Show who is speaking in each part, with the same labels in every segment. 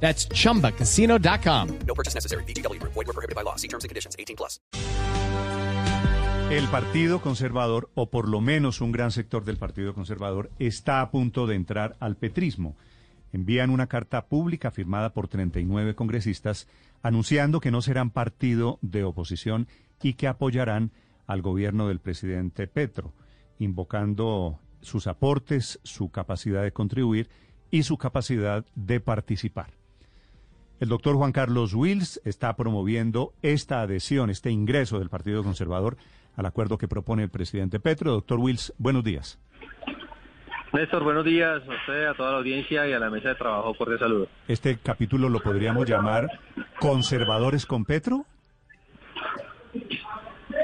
Speaker 1: That's chumbacasino.com.
Speaker 2: No purchase necessary. BGW. Void were prohibited by law. See terms and conditions. 18 plus.
Speaker 3: El Partido Conservador, o por lo menos un gran sector del Partido Conservador, está a punto de entrar al petrismo. Envían una carta pública firmada por 39 congresistas anunciando que no serán partido de oposición y que apoyarán al gobierno del presidente Petro, invocando sus aportes, su capacidad de contribuir y su capacidad de participar. El doctor Juan Carlos Wills está promoviendo esta adhesión, este ingreso del Partido Conservador al acuerdo que propone el presidente Petro. Doctor Wills, buenos días.
Speaker 4: Néstor, buenos días a usted, a toda la audiencia y a la mesa de trabajo. Cordial saludo.
Speaker 3: Este capítulo lo podríamos llamar ¿Conservadores con Petro?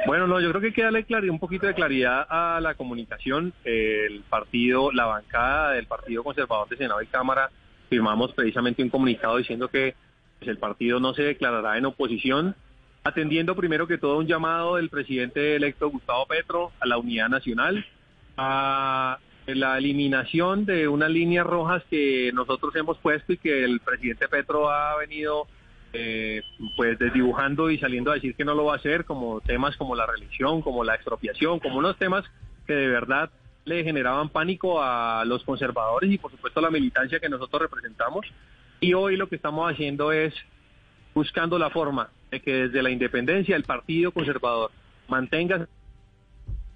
Speaker 4: Bueno, no, yo creo que hay que darle claridad, un poquito de claridad a la comunicación. El partido, la bancada del Partido Conservador de Senado y Cámara firmamos precisamente un comunicado diciendo que pues, el partido no se declarará en oposición, atendiendo primero que todo un llamado del presidente electo Gustavo Petro a la unidad nacional, a la eliminación de unas líneas rojas que nosotros hemos puesto y que el presidente Petro ha venido eh, pues desdibujando y saliendo a decir que no lo va a hacer, como temas como la religión, como la expropiación, como unos temas que de verdad le generaban pánico a los conservadores y por supuesto a la militancia que nosotros representamos. Y hoy lo que estamos haciendo es buscando la forma de que desde la independencia el Partido Conservador mantenga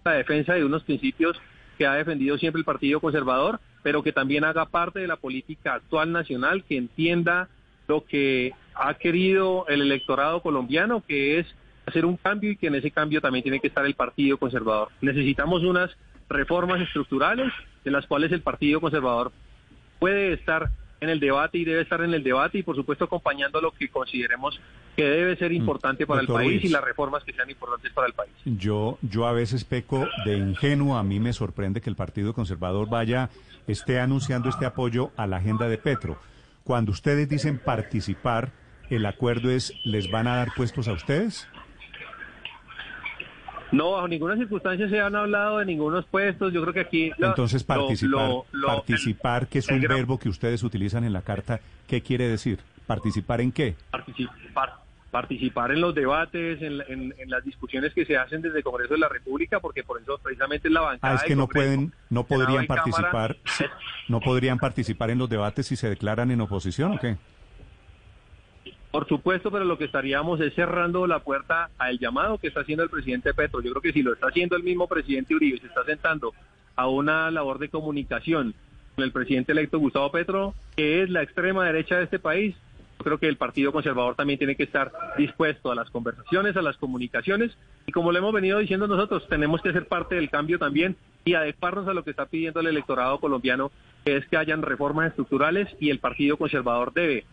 Speaker 4: la defensa de unos principios que ha defendido siempre el Partido Conservador, pero que también haga parte de la política actual nacional, que entienda lo que ha querido el electorado colombiano, que es hacer un cambio y que en ese cambio también tiene que estar el Partido Conservador. Necesitamos unas reformas estructurales de las cuales el Partido Conservador puede estar en el debate y debe estar en el debate y por supuesto acompañando lo que consideremos que debe ser importante para el país y las reformas que sean importantes para el país.
Speaker 3: Yo, yo a veces peco de ingenuo. A mí me sorprende que el Partido Conservador vaya, esté anunciando este apoyo a la agenda de Petro. Cuando ustedes dicen participar, ¿el acuerdo es, les van a dar puestos a ustedes?
Speaker 4: No, bajo ninguna circunstancia se han hablado de ningunos puestos. Yo creo que aquí... lo-
Speaker 3: Entonces, participar,
Speaker 4: lo- lo-
Speaker 3: participar, que es
Speaker 4: el
Speaker 3: un
Speaker 4: gran-
Speaker 3: verbo que ustedes utilizan en la carta, ¿qué quiere decir? ¿Participar en qué?
Speaker 4: participar, participar en los debates, en, en- en las discusiones que se hacen desde el Congreso de la República, porque por eso precisamente es la bancada.
Speaker 3: Ah, es que no
Speaker 4: Congreso,
Speaker 3: pueden, no podrían
Speaker 4: Cámara,
Speaker 3: participar, no podrían participar en los debates si se declaran en oposición o qué?
Speaker 4: Por supuesto, pero lo que estaríamos es cerrando la puerta al llamado que está haciendo el presidente Petro. Yo creo que si lo está haciendo el mismo presidente Uribe, se está sentando a una labor de comunicación con el presidente electo Gustavo Petro, que es la extrema derecha de este país, yo creo que el Partido Conservador también tiene que estar dispuesto a las conversaciones, a las comunicaciones, y como lo hemos venido diciendo nosotros, tenemos que ser parte del cambio también y adecuarnos a lo que está pidiendo el electorado colombiano, que es que hayan reformas estructurales y el Partido Conservador debe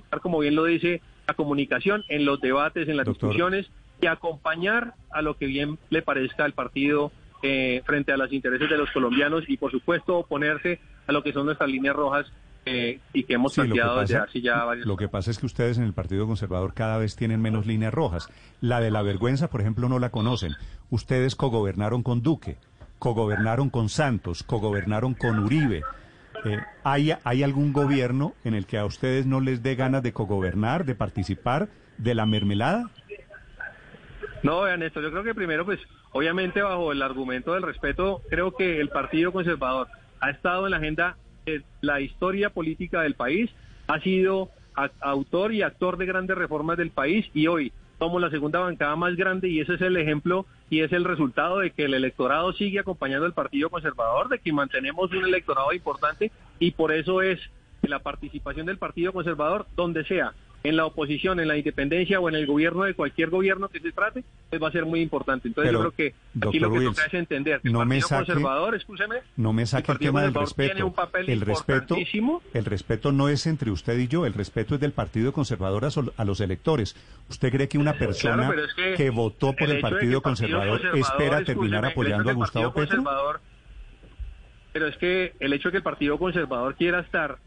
Speaker 4: participar, como bien lo dice, la comunicación, en los debates, en las
Speaker 3: Doctor.
Speaker 4: discusiones y acompañar a lo que bien le parezca al partido eh, frente a los intereses de los colombianos y, por supuesto, oponerse a lo que son nuestras líneas rojas eh, y que hemos
Speaker 3: Sí, lo que
Speaker 4: planteado desde hace ya varios
Speaker 3: Lo que pasa es que ustedes en el Partido Conservador cada vez tienen menos líneas rojas. La de la vergüenza, por ejemplo, no la conocen. Ustedes cogobernaron con Duque, cogobernaron con Santos, cogobernaron con Uribe. Eh, ¿hay, ¿Hay algún gobierno en el que a ustedes no les dé ganas de cogobernar, de participar de la mermelada?
Speaker 4: No, vean esto, yo creo que primero, pues, obviamente bajo el argumento del respeto, creo que el Partido Conservador ha estado en la agenda de la historia política del país, ha sido autor y actor de grandes reformas del país y hoy somos la segunda bancada más grande y ese es el ejemplo y es el resultado de que el electorado sigue acompañando al Partido Conservador, de que mantenemos un electorado importante y por eso es que la participación del Partido Conservador, donde sea, en la oposición, en la independencia o en el gobierno de cualquier gobierno que se trate, pues va a ser muy importante. Entonces
Speaker 3: Pero,
Speaker 4: yo creo que aquí lo que
Speaker 3: Wills,
Speaker 4: toca es entender que
Speaker 3: no
Speaker 4: el
Speaker 3: me
Speaker 4: Partido
Speaker 3: saque-
Speaker 4: Conservador, escúcheme,
Speaker 3: No me saque el tema del
Speaker 4: Conservador
Speaker 3: respeto.
Speaker 4: tiene un papel
Speaker 3: El respeto, el respeto no es entre usted y yo, el respeto es del Partido Conservador a, sol- a los electores. ¿Usted cree que una persona
Speaker 4: es que
Speaker 3: votó por el, Partido
Speaker 4: el
Speaker 3: Conservador, espera
Speaker 4: Conservador,
Speaker 3: terminar apoyando a Gustavo Petro?
Speaker 4: Conservador- pero es que el hecho de que el Partido Conservador quiera estar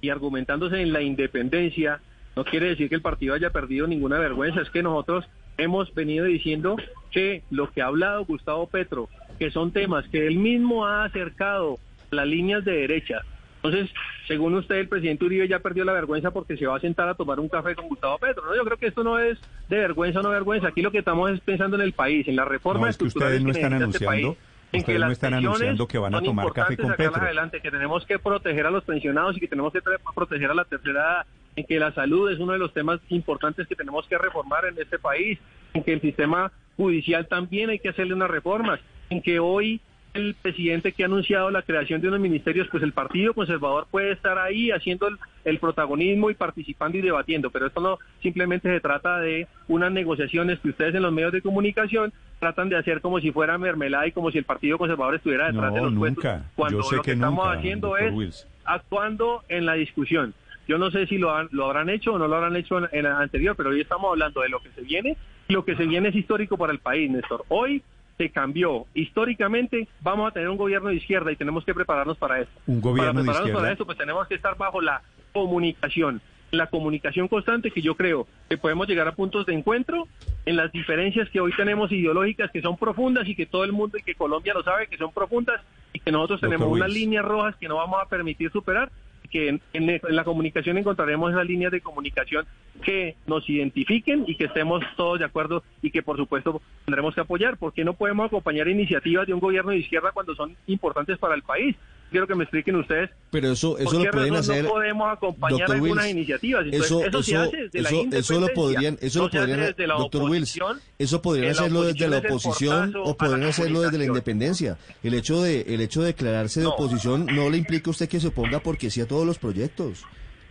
Speaker 4: y argumentándose en la independencia no quiere decir que el partido haya perdido ninguna vergüenza. Es que nosotros hemos venido diciendo que lo que ha hablado Gustavo Petro, que son temas que él mismo ha acercado las líneas de derecha. Entonces, según usted, el presidente Uribe ya perdió la vergüenza porque se va a sentar a tomar un café con Gustavo Petro. No, yo creo que esto no es de vergüenza o no vergüenza. Aquí lo que estamos es pensando en el país, en la reforma
Speaker 3: No, es que ustedes no están anunciando,
Speaker 4: en
Speaker 3: ustedes no
Speaker 4: las
Speaker 3: están anunciando que van a tomar café con Petro.
Speaker 4: adelante, que tenemos que proteger a los pensionados y que tenemos que proteger a la tercera edad, en que la salud es uno de los temas importantes que tenemos que reformar en este país, en que el sistema judicial también hay que hacerle unas reformas, en que hoy el presidente que ha anunciado la creación de unos ministerios, pues el Partido Conservador puede estar ahí haciendo el, el protagonismo y participando y debatiendo, pero esto no simplemente se trata de unas negociaciones que ustedes en los medios de comunicación tratan de hacer como si fuera mermelada y como si el Partido Conservador estuviera detrás de los
Speaker 3: nunca.
Speaker 4: cuando
Speaker 3: Yo sé
Speaker 4: lo que,
Speaker 3: que
Speaker 4: estamos
Speaker 3: nunca,
Speaker 4: haciendo es actuando en la discusión. Yo no sé si lo, han- lo habrán hecho o no lo habrán hecho en, en el anterior, pero hoy estamos hablando de lo que se viene y lo que se viene es histórico para el país, Néstor. Hoy se cambió. Históricamente vamos a tener un gobierno de izquierda y tenemos que prepararnos para eso.
Speaker 3: Un gobierno
Speaker 4: para
Speaker 3: de
Speaker 4: prepararnos
Speaker 3: izquierda.
Speaker 4: para eso, pues tenemos que estar bajo la comunicación, la comunicación constante que yo creo que podemos llegar a puntos de encuentro en las diferencias que hoy tenemos ideológicas que son profundas y que todo el mundo y que Colombia lo sabe que son profundas y que nosotros
Speaker 3: Doctor
Speaker 4: tenemos unas
Speaker 3: Wills.
Speaker 4: líneas rojas que no vamos a permitir superar que en, en- la comunicación encontraremos esas líneas de comunicación que nos identifiquen y que estemos todos de acuerdo y que por supuesto tendremos que apoyar, porque no podemos acompañar iniciativas de un gobierno de izquierda cuando son importantes para el país. Quiero que me expliquen ustedes
Speaker 5: Pero eso, eso lo pueden hacer.
Speaker 4: no podemos acompañar algunas
Speaker 5: Wills,
Speaker 4: iniciativas. Entonces,
Speaker 5: eso,
Speaker 4: eso, se
Speaker 5: eso,
Speaker 4: hace desde la
Speaker 5: eso, lo podrían, eso
Speaker 4: no
Speaker 5: lo podrían,
Speaker 4: desde la
Speaker 5: doctor Wills,
Speaker 4: oposición,
Speaker 5: eso podrían
Speaker 4: que la
Speaker 5: hacerlo desde la
Speaker 4: oposición
Speaker 5: o podrían hacerlo desde la independencia. El hecho de, el hecho de declararse de
Speaker 4: No.
Speaker 5: oposición no le implica a usted que se oponga porque sí a todos los proyectos.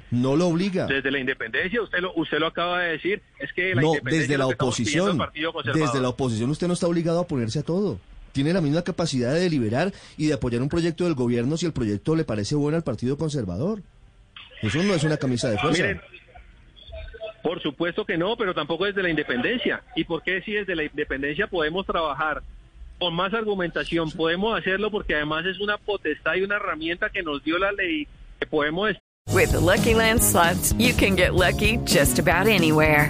Speaker 5: No lo obliga.
Speaker 4: Desde la independencia, usted lo, usted lo acaba de decir, es que la
Speaker 5: No, desde
Speaker 4: es
Speaker 5: la oposición. Desde la oposición usted no está obligado a oponerse a todo. Tiene la misma capacidad de deliberar y de apoyar un proyecto del gobierno si el proyecto le parece bueno al Partido Conservador. Eso no es una camisa de fuerza.
Speaker 4: Miren, por supuesto que no, pero tampoco desde la independencia. ¿Y por qué si desde la independencia podemos trabajar con más argumentación? Podemos hacerlo porque además es una potestad y una herramienta que nos dio la ley que podemos
Speaker 6: With the Lucky Land slots, you can get lucky just about anywhere.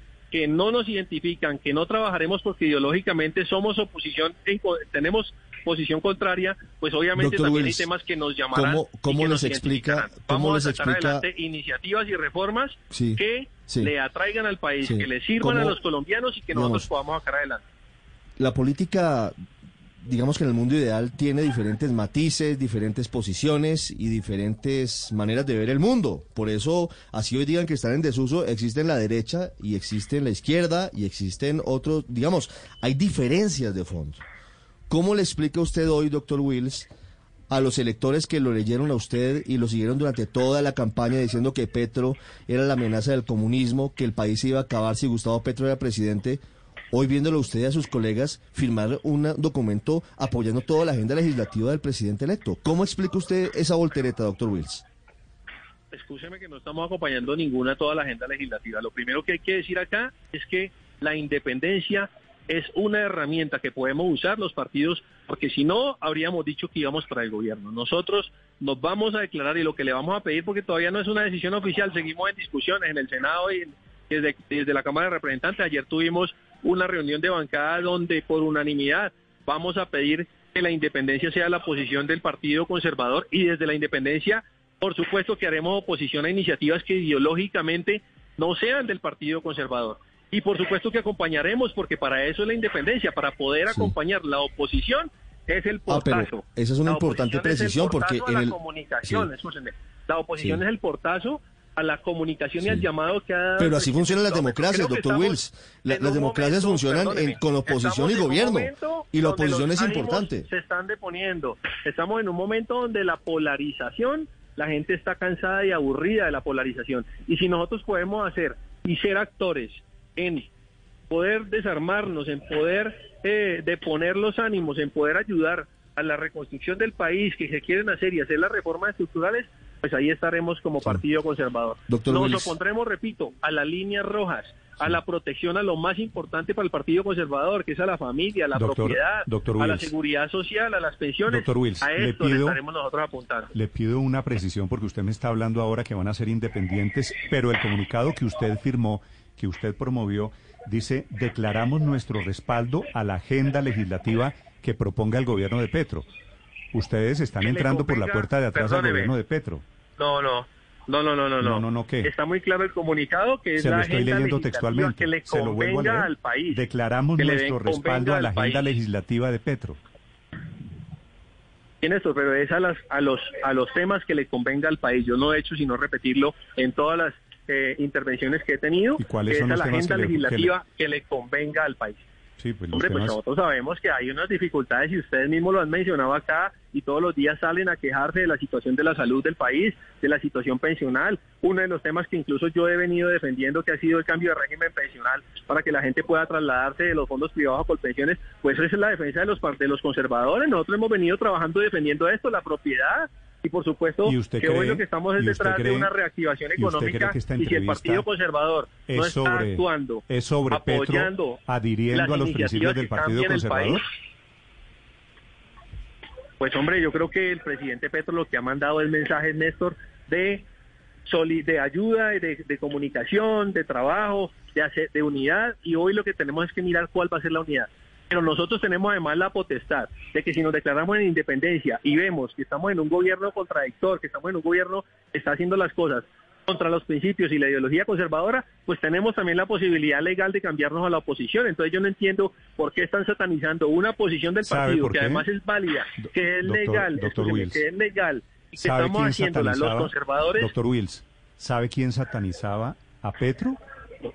Speaker 4: que no nos identifican, que no trabajaremos porque ideológicamente somos oposición, tenemos posición contraria, pues obviamente
Speaker 5: Doctor
Speaker 4: también
Speaker 5: Wills,
Speaker 4: hay temas que nos llamarán.
Speaker 5: ¿cómo- cómo les
Speaker 4: nos
Speaker 5: explica- cómo
Speaker 4: Vamos
Speaker 5: les
Speaker 4: a sacar
Speaker 5: explica-
Speaker 4: adelante iniciativas y reformas
Speaker 5: Sí,
Speaker 4: que
Speaker 5: sí.
Speaker 4: le atraigan al país,
Speaker 5: Sí.
Speaker 4: que le sirvan a
Speaker 5: ¿Cómo-
Speaker 4: los colombianos y que nosotros podamos sacar adelante.
Speaker 5: la política, digamos que en el mundo ideal tiene diferentes matices, diferentes posiciones y diferentes maneras de ver el mundo. Por eso, así hoy digan que están en desuso, existen la derecha y existen la izquierda y existen otros, digamos, hay diferencias de fondo. ¿Cómo le explica usted hoy, doctor Wills, a los electores que lo leyeron a usted y lo siguieron durante toda la campaña diciendo que Petro era la amenaza del comunismo, que el país se iba a acabar si Gustavo Petro era presidente? Hoy viéndolo usted y a sus colegas firmar un documento apoyando toda la agenda legislativa del presidente electo. ¿Cómo explica usted esa voltereta, doctor Wills?
Speaker 4: Escúcheme que no estamos acompañando ninguna toda la agenda legislativa. Lo primero que hay que decir acá es que la independencia es una herramienta que podemos usar los partidos, porque si no, habríamos dicho que íbamos para el gobierno. Nosotros nos vamos a declarar y lo que le vamos a pedir, porque todavía no es una decisión oficial, seguimos en discusiones en el Senado y desde, desde la Cámara de Representantes. Ayer tuvimos una reunión de bancada donde por unanimidad vamos a pedir que la independencia sea la posición del Partido Conservador y desde la independencia, por supuesto que haremos oposición a iniciativas que ideológicamente no sean del Partido Conservador. Y por supuesto que acompañaremos, porque para eso es la independencia, para poder
Speaker 5: Sí.
Speaker 4: acompañar la oposición es el
Speaker 5: Ah, pero
Speaker 4: portazo.
Speaker 5: esa es una
Speaker 4: La
Speaker 5: importante
Speaker 4: oposición es
Speaker 5: precisión, porque en
Speaker 4: la
Speaker 5: el-
Speaker 4: comunicación,
Speaker 5: sí.
Speaker 4: La oposición
Speaker 5: Sí.
Speaker 4: es el portazo a la comunicación y
Speaker 5: Sí.
Speaker 4: al llamado que ha
Speaker 5: Pero así funcionan las democracias, doctor Wills. La- las democracias
Speaker 4: momento,
Speaker 5: funcionan en- con oposición y gobierno, y la oposición es importante.
Speaker 4: Se están deponiendo. Estamos en un momento donde la polarización, la gente está cansada y aburrida de la polarización. Y si nosotros podemos hacer y ser actores en poder desarmarnos, en poder eh, deponer los ánimos, en poder ayudar a la reconstrucción del país que se quieren hacer y hacer las reformas estructurales, pues ahí estaremos como Partido Conservador.
Speaker 5: Doctor
Speaker 4: Nos opondremos, repito, a las líneas rojas, a la protección a lo más importante para el Partido Conservador, que es a la familia, a la
Speaker 3: Doctor-
Speaker 4: propiedad,
Speaker 3: doctor
Speaker 4: a la seguridad social, a las pensiones.
Speaker 3: Doctor Wills,
Speaker 4: a esto le
Speaker 3: pido-
Speaker 4: estaremos nosotros apuntando.
Speaker 3: Le pido una precisión porque usted me está hablando ahora que van a ser independientes, pero el comunicado que usted firmó, que usted promovió, dice, declaramos nuestro respaldo a la agenda legislativa que proponga el gobierno de Petro. Ustedes están entrando por la puerta de atrás al
Speaker 4: perdóneme.
Speaker 3: gobierno de Petro.
Speaker 4: No, no. No, no, no, no,
Speaker 3: No, no, no, ¿qué?
Speaker 4: Está muy claro el comunicado que es
Speaker 3: Se
Speaker 4: la
Speaker 3: lo estoy
Speaker 4: agenda
Speaker 3: leyendo textualmente.
Speaker 4: que le
Speaker 3: Se lo vuelvo a
Speaker 4: convenga
Speaker 3: leer.
Speaker 4: al país.
Speaker 3: Declaramos nuestro respaldo a
Speaker 4: al
Speaker 3: la agenda
Speaker 4: país.
Speaker 3: legislativa de Petro.
Speaker 4: Tiene esto, pero es a, las, a, los, a los temas que le convenga al país. Yo no he hecho sino repetirlo en todas las eh, intervenciones que he tenido,
Speaker 3: ¿Y cuáles
Speaker 4: que
Speaker 3: son
Speaker 4: es a
Speaker 3: los
Speaker 4: la
Speaker 3: temas
Speaker 4: agenda
Speaker 3: que le- que le-
Speaker 4: legislativa que le convenga al país.
Speaker 3: Sí, pues
Speaker 4: Hombre, pues nosotros sabemos que hay unas dificultades y ustedes mismos lo han mencionado acá y todos los días salen a quejarse de la situación de la salud del país, de la situación pensional. Uno de los temas que incluso yo he venido defendiendo que ha sido el cambio de régimen pensional para que la gente pueda trasladarse de los fondos privados a colpensiones, pues esa es la defensa de los de los conservadores. Nosotros hemos venido trabajando defendiendo esto, la propiedad. Y por supuesto
Speaker 3: ¿Y usted
Speaker 4: que
Speaker 3: cree-
Speaker 4: hoy lo que estamos es detrás
Speaker 3: cree-
Speaker 4: de una reactivación económica y si el Partido Conservador
Speaker 3: es
Speaker 4: no está
Speaker 3: sobre-
Speaker 4: actuando,
Speaker 3: es sobre Petro
Speaker 4: apoyando
Speaker 3: adhiriendo
Speaker 4: las
Speaker 3: a los principios del Partido Conservador.
Speaker 4: Pues hombre, yo creo que el presidente Petro lo que ha mandado es mensajes, Néstor, de de ayuda, de, de comunicación, de trabajo, de, hacer, de unidad, y hoy lo que tenemos es que mirar cuál va a ser la unidad. Pero nosotros tenemos además la potestad de que si nos declaramos en independencia y vemos que estamos en un gobierno contradictor, que estamos en un gobierno que está haciendo las cosas contra los principios y la ideología conservadora, pues tenemos también la posibilidad legal de cambiarnos a la oposición. Entonces yo no entiendo por qué están satanizando una posición del
Speaker 3: ¿Sabe
Speaker 4: partido que además es válida, que es
Speaker 3: Doctor-
Speaker 4: legal,
Speaker 3: doctor Wills.
Speaker 4: que es legal y que
Speaker 3: ¿Sabe
Speaker 4: estamos haciéndola los conservadores.
Speaker 3: Doctor Wills, ¿sabe quién satanizaba a Petro?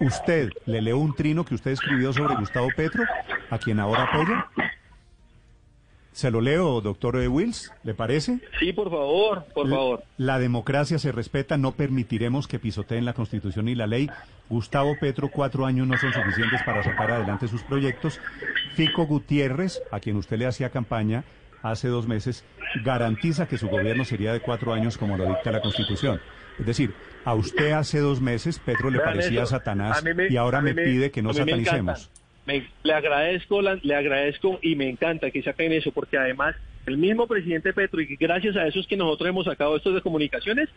Speaker 3: Usted, le leo un trino que usted escribió sobre Gustavo Petro, a quien ahora apoya. Se lo leo, doctor eh, Wills, ¿le parece?
Speaker 4: Sí, por favor, por
Speaker 3: La-
Speaker 4: favor.
Speaker 3: La democracia se respeta, no permitiremos que pisoteen la Constitución y la ley. Gustavo Petro, cuatro años no son suficientes para sacar adelante sus proyectos. Fico Gutiérrez, a quien usted le hacía campaña hace dos meses, garantiza que su gobierno sería de cuatro años como lo dicta la Constitución. Es decir, a usted hace dos meses Petro le
Speaker 4: Vean
Speaker 3: parecía
Speaker 4: eso.
Speaker 3: Satanás
Speaker 4: me-
Speaker 3: y ahora me pide que no satanicemos.
Speaker 4: Me- le agradezco, la- le agradezco y me encanta que saquen eso, porque además el mismo presidente Petro, y gracias a eso es que nosotros hemos sacado estos de comunicaciones,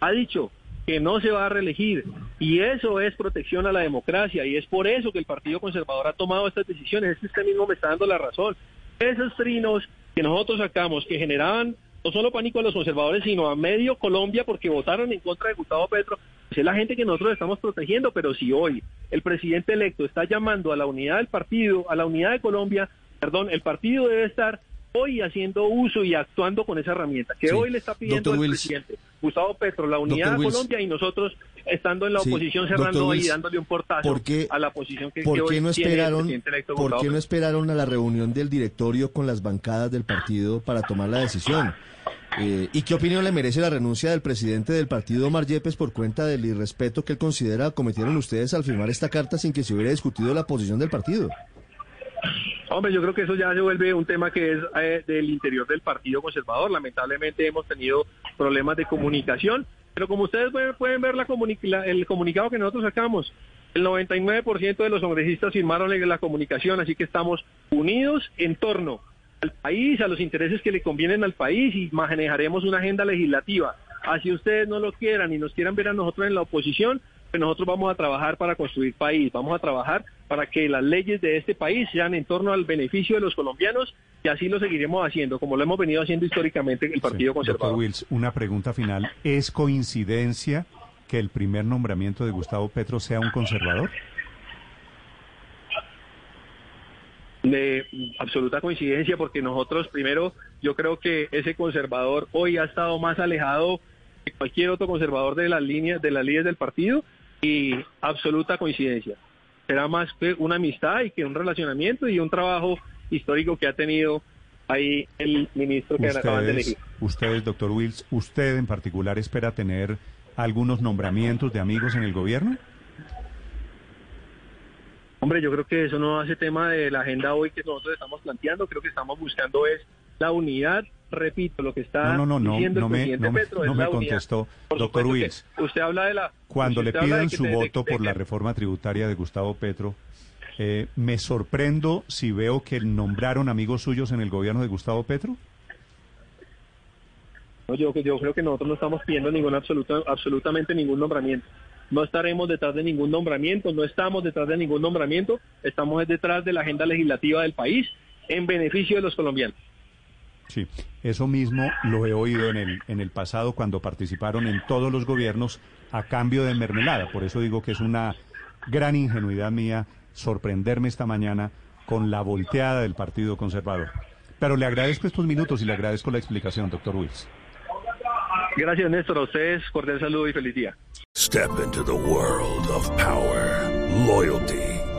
Speaker 4: ha dicho que no se va a reelegir. Y eso es protección a la democracia, y es por eso que el Partido Conservador ha tomado estas decisiones. Es que usted mismo me está dando la razón. Esos trinos que nosotros sacamos, que generaban no solo pánico a los conservadores, sino a medio Colombia porque votaron en contra de Gustavo Petro, pues es la gente que nosotros estamos protegiendo, pero si hoy el presidente electo está llamando a la unidad del partido, a la unidad de Colombia, perdón, el partido debe estar hoy haciendo uso y actuando con esa herramienta que
Speaker 5: Sí.
Speaker 4: hoy le está pidiendo el
Speaker 5: Wills.
Speaker 4: presidente Gustavo Petro, la unidad de
Speaker 5: Wills.
Speaker 4: Colombia y nosotros estando en la
Speaker 5: Sí,
Speaker 4: oposición cerrando y dándole un portazo
Speaker 5: ¿por qué-
Speaker 4: a la posición que,
Speaker 5: ¿Por qué no
Speaker 4: tiene el
Speaker 5: esperaron,
Speaker 4: presidente electo
Speaker 5: ¿por qué no esperaron a la reunión del directorio con las bancadas del partido para tomar la decisión? Eh, ¿Y qué opinión le merece la renuncia del presidente del partido, Omar Yepes, por cuenta del irrespeto que él considera cometieron ustedes al firmar esta carta sin que se hubiera discutido la posición del partido?
Speaker 4: Hombre, yo creo que eso ya se vuelve un tema que es eh, del interior del Partido Conservador. Lamentablemente hemos tenido problemas de comunicación, pero como ustedes pueden, pueden ver la comuni- el comunicado que nosotros sacamos, el 99% de los congresistas firmaron la comunicación, así que estamos unidos en torno al país, a los intereses que le convienen al país y manejaremos una agenda legislativa. Así ustedes no lo quieran y nos quieran ver a nosotros en la oposición, pues nosotros vamos a trabajar para construir país, vamos a trabajar para que las leyes de este país sean en torno al beneficio de los colombianos y así lo seguiremos haciendo, como lo hemos venido haciendo históricamente en el Partido
Speaker 3: Sí,
Speaker 4: Conservador.
Speaker 3: Wills, una pregunta final. ¿Es coincidencia que el primer nombramiento de Gustavo Petro sea un conservador?
Speaker 4: De absoluta coincidencia, porque nosotros primero, yo creo que ese conservador hoy ha estado más alejado que cualquier otro conservador de las líneas, de las líneas del partido, y absoluta coincidencia. Será más que una amistad y que un relacionamiento y un trabajo histórico que ha tenido ahí el ministro que acaban de elegir.
Speaker 3: Ustedes, doctor Wills, ¿usted en particular espera tener algunos nombramientos de amigos en el gobierno?
Speaker 4: Hombre, yo creo que eso no hace tema de la agenda hoy que nosotros estamos planteando. Creo que estamos buscando es la unidad. Repito, lo que está
Speaker 3: no, no, no,
Speaker 4: diciendo
Speaker 3: no,
Speaker 4: el
Speaker 3: me,
Speaker 4: presidente
Speaker 3: no me,
Speaker 4: Petro es
Speaker 3: no me
Speaker 4: la unidad.
Speaker 3: contestó, doctor Wills.
Speaker 4: Usted habla de la...
Speaker 3: Cuando le pidan su
Speaker 4: de-
Speaker 3: voto
Speaker 4: de
Speaker 3: por la reforma tributaria de Gustavo Petro, eh, ¿me sorprendo si veo que nombraron amigos suyos en el gobierno de Gustavo Petro?
Speaker 4: No, yo, yo creo que nosotros no estamos pidiendo ningún absoluta, absolutamente ningún nombramiento. No estaremos detrás de ningún nombramiento, no estamos detrás de ningún nombramiento, estamos detrás de la agenda legislativa del país en beneficio de los colombianos.
Speaker 3: Sí, eso mismo lo he oído en el, en el pasado cuando participaron en todos los gobiernos a cambio de mermelada. Por eso digo que es una gran ingenuidad mía sorprenderme esta mañana con la volteada del Partido Conservador. Pero le agradezco estos minutos y le agradezco la explicación, doctor Wills.
Speaker 4: Gracias, Néstor. A ustedes, cordial saludo y feliz día.
Speaker 7: Step into the world of power, loyalty,